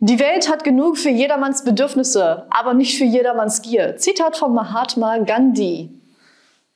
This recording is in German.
Die Welt hat genug für jedermanns Bedürfnisse, aber nicht für jedermanns Gier. Zitat von Mahatma Gandhi.